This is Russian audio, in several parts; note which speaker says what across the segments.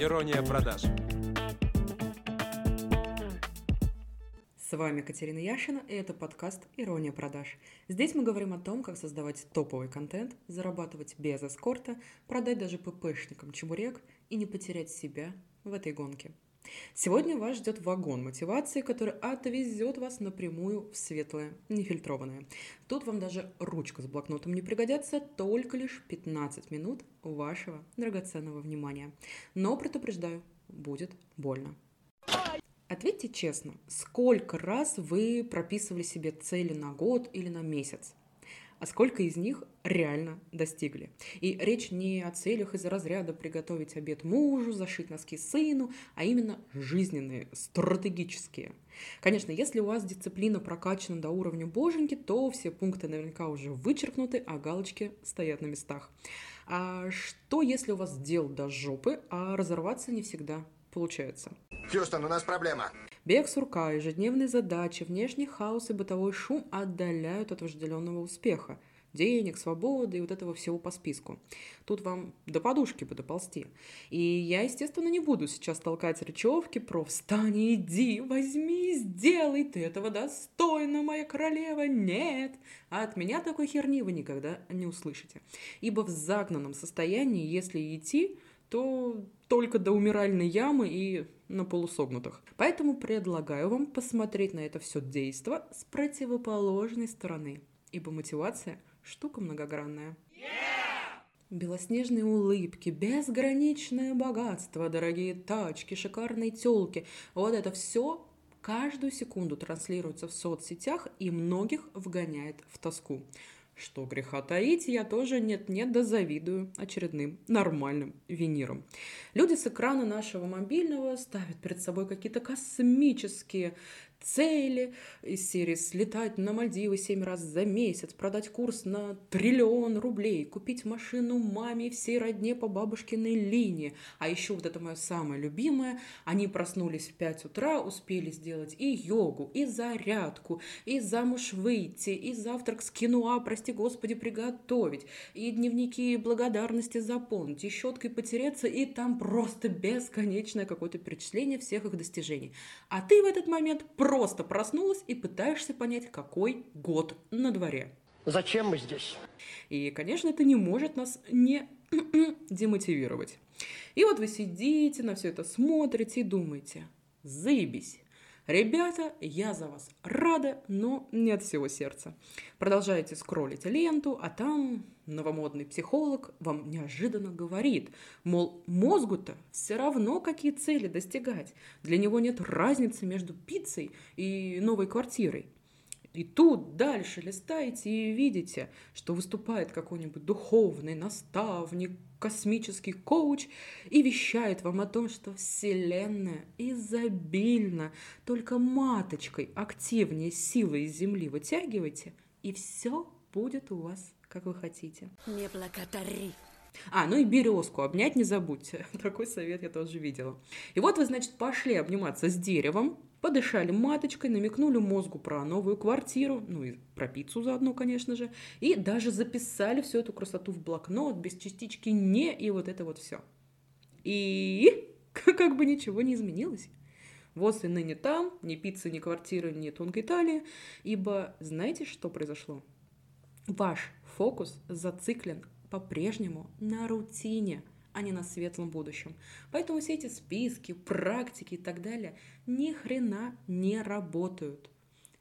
Speaker 1: Ирония продаж.
Speaker 2: С вами Катерина Яшина, и это подкаст «Ирония продаж». Здесь мы говорим о том, как создавать топовый контент, зарабатывать без эскорта, продать даже ППшникам чебурек и не потерять себя в этой гонке. Сегодня вас ждет вагон мотивации, который отвезет вас напрямую в светлое, нефильтрованное. Тут вам даже ручка с блокнотом не пригодятся, только лишь 15 минут вашего драгоценного внимания. Но предупреждаю, будет больно. Ответьте честно, сколько раз вы прописывали себе цели на год или на месяц? А сколько из них реально достигли. И речь не о целях из разряда приготовить обед мужу, зашить носки сыну, а именно жизненные, стратегические. Конечно, если у вас дисциплина прокачана до уровня боженьки, то все пункты наверняка уже вычеркнуты, а галочки стоят на местах. А что, если у вас дел до жопы, а разорваться не всегда получается?
Speaker 3: Хьюстон, у нас проблема.
Speaker 2: Бег сурка, ежедневные задачи, внешний хаос и бытовой шум отдаляют от вожделенного успеха. Денег, свободы и вот этого всего по списку. Тут вам до подушки бы доползти. И я, естественно, не буду сейчас толкать речевки про «Встань, иди, возьми, сделай, ты этого достойна, моя королева!» Нет! А от меня такой херни вы никогда не услышите. Ибо в загнанном состоянии, если идти, то только до умиральной ямы и на полусогнутых. Поэтому предлагаю вам посмотреть на это все действо с противоположной стороны, ибо мотивация – штука многогранная. Белоснежные улыбки, безграничное богатство, дорогие тачки, шикарные телки. Вот это все каждую секунду транслируется в соцсетях и многих вгоняет в тоску. Что греха таить, я тоже нет-нет да завидую очередным нормальным виниром. Люди с экрана нашего мобильного ставят перед собой какие-то космические цели из серии слетать на Мальдивы семь раз за месяц, продать курс на триллион рублей, купить машину маме и всей родне по бабушкиной линии. А еще вот это мое самое любимое, они проснулись в 5 утра, успели сделать и йогу, и зарядку, и замуж выйти, и завтрак с киноа, прости господи, приготовить, и дневники благодарности заполнить, и щеткой потереться, и там просто бесконечное какое-то перечисление всех их достижений. А ты в этот момент просто просто проснулась и пытаешься понять, какой год на дворе.
Speaker 4: Зачем мы здесь?
Speaker 2: И, конечно, это не может нас не демотивировать. И вот вы сидите, на все это смотрите и думаете, заебись, Ребята, я за вас рада, но не от всего сердца. Продолжаете скроллить ленту, а там новомодный психолог вам неожиданно говорит, мол, мозгу-то все равно какие цели достигать. Для него нет разницы между пиццей и новой квартирой. И тут дальше листаете и видите, что выступает какой-нибудь духовный наставник, космический коуч и вещает вам о том, что Вселенная изобильна, только маточкой активнее силы из Земли вытягивайте, и все будет у вас, как вы хотите.
Speaker 5: Не благодари.
Speaker 2: А, ну и березку обнять не забудьте. Такой совет я тоже видела. И вот вы, значит, пошли обниматься с деревом, подышали маточкой, намекнули мозгу про новую квартиру, ну и про пиццу заодно, конечно же, и даже записали всю эту красоту в блокнот без частички «не» и вот это вот все. И как бы ничего не изменилось. Вот и ныне там, ни пиццы, ни квартиры, ни тонкой талии, ибо знаете, что произошло? Ваш фокус зациклен по-прежнему на рутине, а не на светлом будущем. Поэтому все эти списки, практики и так далее ни хрена не работают.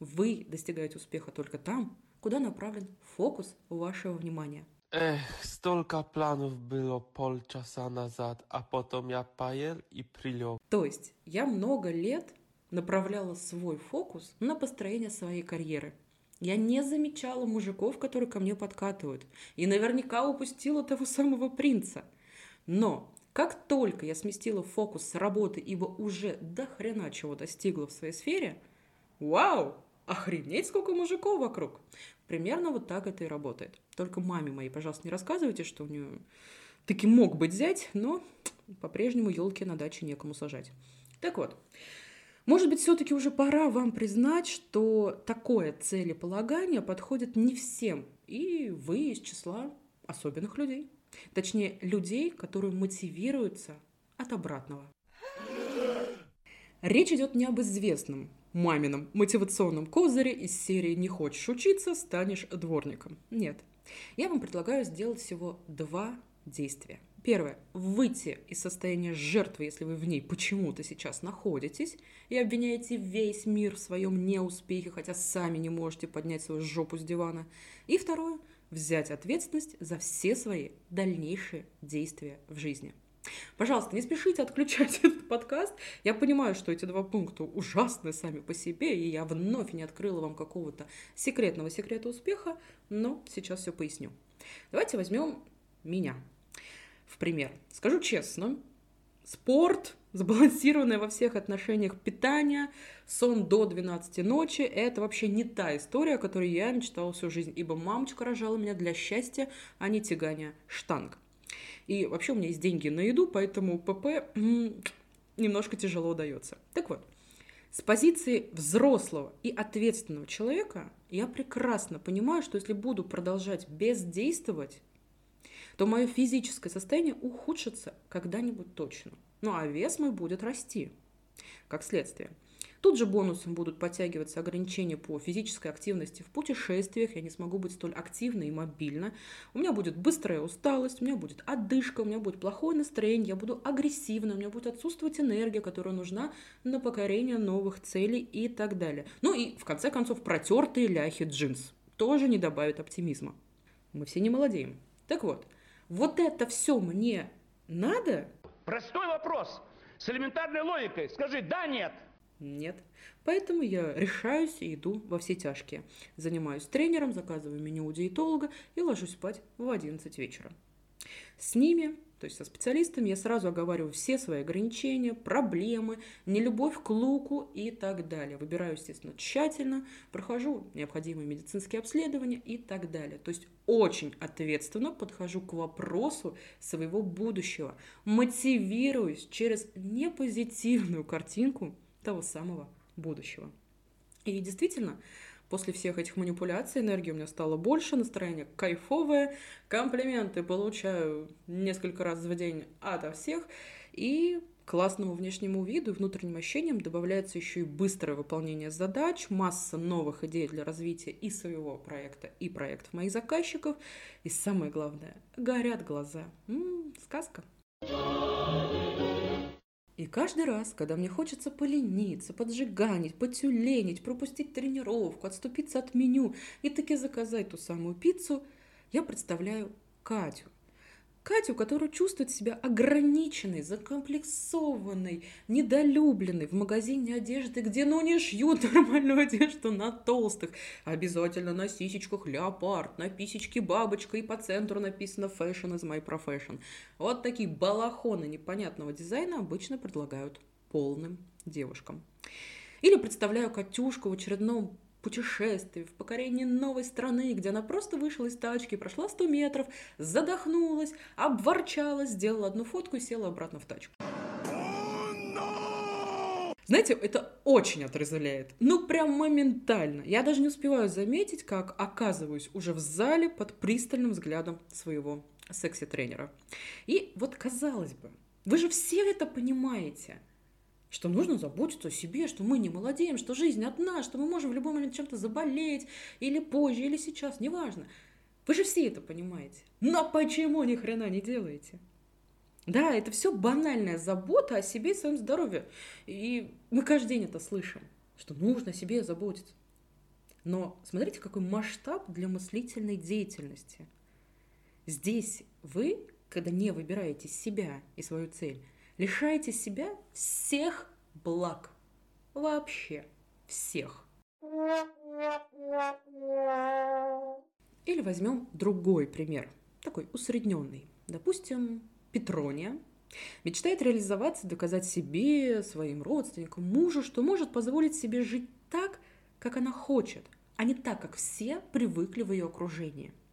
Speaker 2: Вы достигаете успеха только там, куда направлен фокус вашего внимания.
Speaker 6: Эх, столько планов было полчаса назад, а потом я поел и прилег.
Speaker 2: То есть я много лет направляла свой фокус на построение своей карьеры – я не замечала мужиков, которые ко мне подкатывают. И наверняка упустила того самого принца. Но как только я сместила фокус с работы, ибо уже до хрена чего достигла в своей сфере, вау, охренеть, сколько мужиков вокруг. Примерно вот так это и работает. Только маме моей, пожалуйста, не рассказывайте, что у нее таки мог быть взять, но по-прежнему елки на даче некому сажать. Так вот, может быть, все-таки уже пора вам признать, что такое целеполагание подходит не всем, и вы из числа особенных людей. Точнее, людей, которые мотивируются от обратного. Речь идет не об известном мамином мотивационном козыре из серии «Не хочешь учиться, станешь дворником». Нет. Я вам предлагаю сделать всего два действия. Первое. Выйти из состояния жертвы, если вы в ней почему-то сейчас находитесь, и обвиняете весь мир в своем неуспехе, хотя сами не можете поднять свою жопу с дивана. И второе. Взять ответственность за все свои дальнейшие действия в жизни – Пожалуйста, не спешите отключать этот подкаст. Я понимаю, что эти два пункта ужасны сами по себе, и я вновь не открыла вам какого-то секретного секрета успеха, но сейчас все поясню. Давайте возьмем меня в пример. Скажу честно, спорт, сбалансированное во всех отношениях питание, сон до 12 ночи – это вообще не та история, о которой я мечтала всю жизнь, ибо мамочка рожала меня для счастья, а не тягания штанг. И вообще у меня есть деньги на еду, поэтому ПП немножко тяжело дается. Так вот, с позиции взрослого и ответственного человека я прекрасно понимаю, что если буду продолжать бездействовать, то мое физическое состояние ухудшится когда-нибудь точно. Ну а вес мой будет расти, как следствие – Тут же бонусом будут подтягиваться ограничения по физической активности в путешествиях. Я не смогу быть столь активной и мобильна. У меня будет быстрая усталость, у меня будет отдышка, у меня будет плохое настроение, я буду агрессивна, у меня будет отсутствовать энергия, которая нужна на покорение новых целей и так далее. Ну и, в конце концов, протертые ляхи джинс тоже не добавят оптимизма. Мы все не молодеем. Так вот, вот это все мне надо?
Speaker 1: Простой вопрос. С элементарной логикой. Скажи «да», «нет».
Speaker 2: Нет. Поэтому я решаюсь и иду во все тяжкие. Занимаюсь тренером, заказываю меню у диетолога и ложусь спать в 11 вечера. С ними, то есть со специалистами, я сразу оговариваю все свои ограничения, проблемы, нелюбовь к луку и так далее. Выбираю, естественно, тщательно, прохожу необходимые медицинские обследования и так далее. То есть очень ответственно подхожу к вопросу своего будущего, мотивируюсь через непозитивную картинку того самого будущего. И действительно, после всех этих манипуляций энергии у меня стало больше, настроение кайфовое, комплименты получаю несколько раз в день ото всех, и классному внешнему виду и внутренним ощущениям добавляется еще и быстрое выполнение задач, масса новых идей для развития и своего проекта, и проектов моих заказчиков. И самое главное, горят глаза. М-м, сказка. И каждый раз, когда мне хочется полениться, поджиганить, потюленить, пропустить тренировку, отступиться от меню и таки заказать ту самую пиццу, я представляю Катю, Катю, которая чувствует себя ограниченной, закомплексованной, недолюбленной в магазине одежды, где ну не шьют нормальную одежду на толстых. Обязательно на сисечках леопард, на писечке бабочка и по центру написано «Fashion is my profession». Вот такие балахоны непонятного дизайна обычно предлагают полным девушкам. Или представляю Катюшку в очередном путешествии, в покорении новой страны, где она просто вышла из тачки, прошла 100 метров, задохнулась, обворчалась, сделала одну фотку и села обратно в тачку. Знаете, это очень отрезвляет. Ну, прям моментально. Я даже не успеваю заметить, как оказываюсь уже в зале под пристальным взглядом своего секси-тренера. И вот казалось бы, вы же все это понимаете – что нужно заботиться о себе, что мы не молодеем, что жизнь одна, что мы можем в любой момент чем-то заболеть, или позже, или сейчас, неважно. Вы же все это понимаете. Но почему ни хрена не делаете? Да, это все банальная забота о себе и своем здоровье. И мы каждый день это слышим, что нужно о себе заботиться. Но смотрите, какой масштаб для мыслительной деятельности. Здесь вы, когда не выбираете себя и свою цель, лишаете себя всех благ. Вообще всех. Или возьмем другой пример, такой усредненный. Допустим, Петрония мечтает реализоваться, доказать себе, своим родственникам, мужу, что может позволить себе жить так, как она хочет, а не так, как все привыкли в ее окружении –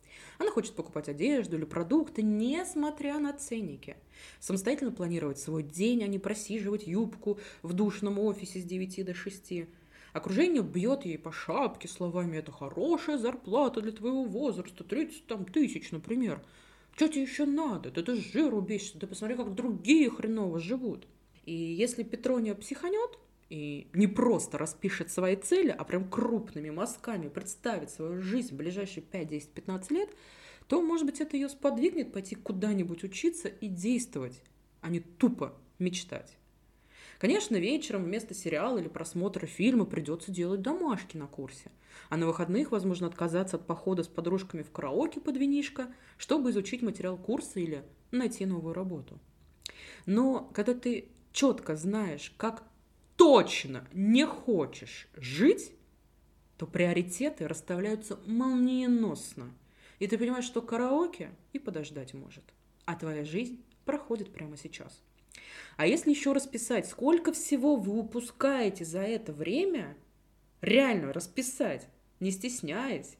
Speaker 2: она хочет покупать одежду или продукты, несмотря на ценники. Самостоятельно планировать свой день, а не просиживать юбку в душном офисе с 9 до 6. Окружение бьет ей по шапке словами «это хорошая зарплата для твоего возраста, 30 там, тысяч, например». Что тебе еще надо? Да ты жиру бесишься, ты посмотри, как другие хреново живут. И если Петрония психанет и не просто распишет свои цели, а прям крупными мазками представит свою жизнь в ближайшие 5, 10, 15 лет, то, может быть, это ее сподвигнет пойти куда-нибудь учиться и действовать, а не тупо мечтать. Конечно, вечером вместо сериала или просмотра фильма придется делать домашки на курсе. А на выходных, возможно, отказаться от похода с подружками в караоке под винишко, чтобы изучить материал курса или найти новую работу. Но когда ты четко знаешь, как точно не хочешь жить, то приоритеты расставляются молниеносно. И ты понимаешь, что караоке и подождать может. А твоя жизнь проходит прямо сейчас. А если еще расписать, сколько всего вы упускаете за это время, реально расписать, не стесняясь,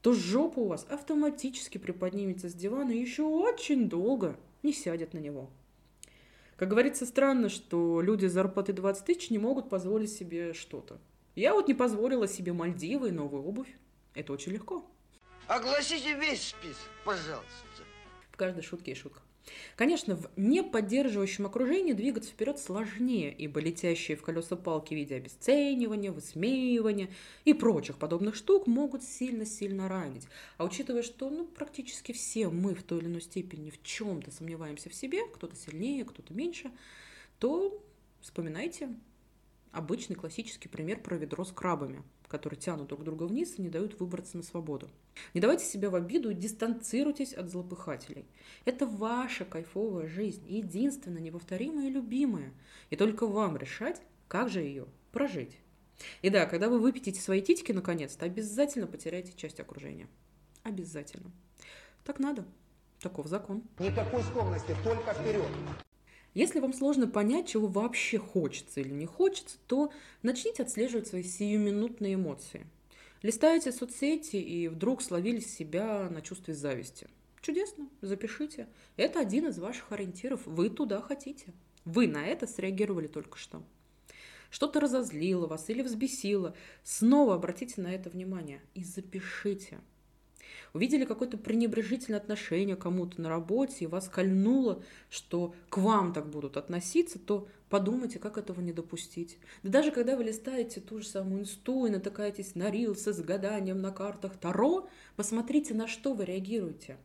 Speaker 2: то жопа у вас автоматически приподнимется с дивана и еще очень долго не сядет на него. Как говорится, странно, что люди с зарплатой 20 тысяч не могут позволить себе что-то. Я вот не позволила себе Мальдивы и новую обувь. Это очень легко.
Speaker 3: Огласите весь список, пожалуйста.
Speaker 2: В каждой шутке есть шутка. Конечно, в неподдерживающем окружении двигаться вперед сложнее, ибо летящие в колеса палки в виде обесценивания, высмеивания и прочих подобных штук могут сильно-сильно ранить. А учитывая, что ну, практически все мы в той или иной степени в чем-то сомневаемся в себе, кто-то сильнее, кто-то меньше, то вспоминайте обычный классический пример про ведро с крабами – которые тянут друг друга вниз и не дают выбраться на свободу. Не давайте себя в обиду и дистанцируйтесь от злопыхателей. Это ваша кайфовая жизнь, единственная, неповторимая и любимая. И только вам решать, как же ее прожить. И да, когда вы выпьете свои титьки наконец-то, обязательно потеряйте часть окружения. Обязательно. Так надо. Таков закон.
Speaker 4: Никакой скромности, только вперед.
Speaker 2: Если вам сложно понять, чего вообще хочется или не хочется, то начните отслеживать свои сиюминутные эмоции. Листаете соцсети и вдруг словили себя на чувстве зависти. Чудесно, запишите. Это один из ваших ориентиров. Вы туда хотите. Вы на это среагировали только что. Что-то разозлило вас или взбесило. Снова обратите на это внимание и запишите – увидели какое-то пренебрежительное отношение кому-то на работе, и вас кольнуло, что к вам так будут относиться, то подумайте, как этого не допустить. Да даже когда вы листаете ту же самую инсту и натыкаетесь на рилсы с гаданием на картах Таро, посмотрите, на что вы реагируете.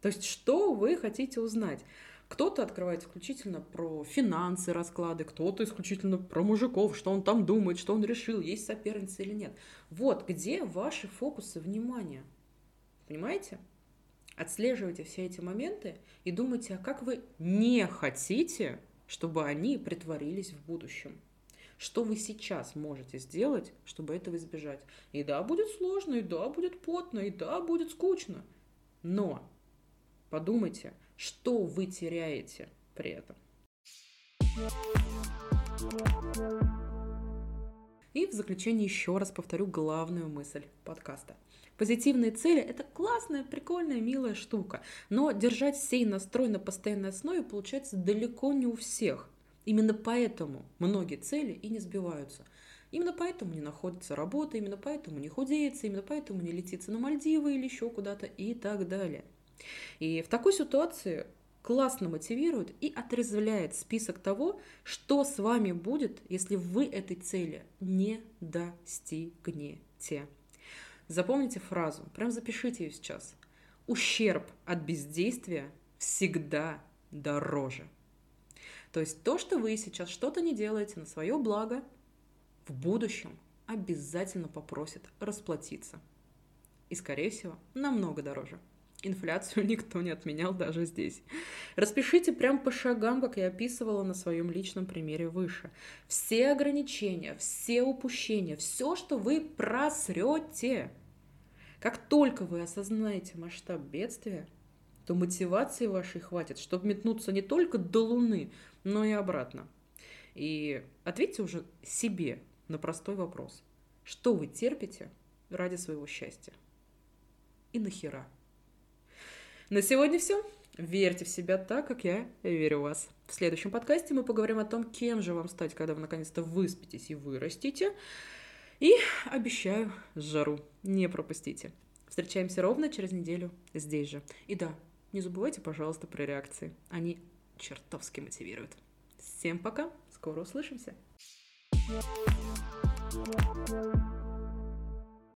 Speaker 2: То есть, что вы хотите узнать. Кто-то открывает исключительно про финансы расклады, кто-то исключительно про мужиков, что он там думает, что он решил, есть соперница или нет. Вот где ваши фокусы внимания. Понимаете? Отслеживайте все эти моменты и думайте, а как вы не хотите, чтобы они притворились в будущем. Что вы сейчас можете сделать, чтобы этого избежать? И да, будет сложно, и да, будет потно, и да, будет скучно. Но подумайте, что вы теряете при этом. И в заключение еще раз повторю главную мысль подкаста – Позитивные цели – это классная, прикольная, милая штука. Но держать сей настрой на постоянной основе получается далеко не у всех. Именно поэтому многие цели и не сбиваются. Именно поэтому не находится работа, именно поэтому не худеется, именно поэтому не летится на Мальдивы или еще куда-то и так далее. И в такой ситуации классно мотивирует и отрезвляет список того, что с вами будет, если вы этой цели не достигнете. Запомните фразу, прям запишите ее сейчас. Ущерб от бездействия всегда дороже. То есть то, что вы сейчас что-то не делаете на свое благо, в будущем обязательно попросит расплатиться. И, скорее всего, намного дороже. Инфляцию никто не отменял даже здесь. Распишите прям по шагам, как я описывала на своем личном примере выше. Все ограничения, все упущения, все, что вы просрете, как только вы осознаете масштаб бедствия, то мотивации вашей хватит, чтобы метнуться не только до Луны, но и обратно. И ответьте уже себе на простой вопрос. Что вы терпите ради своего счастья? И нахера? На сегодня все. Верьте в себя так, как я верю в вас. В следующем подкасте мы поговорим о том, кем же вам стать, когда вы наконец-то выспитесь и вырастете. И обещаю жару. Не пропустите. Встречаемся ровно через неделю здесь же. И да, не забывайте, пожалуйста, про реакции. Они чертовски мотивируют. Всем пока, скоро услышимся. You.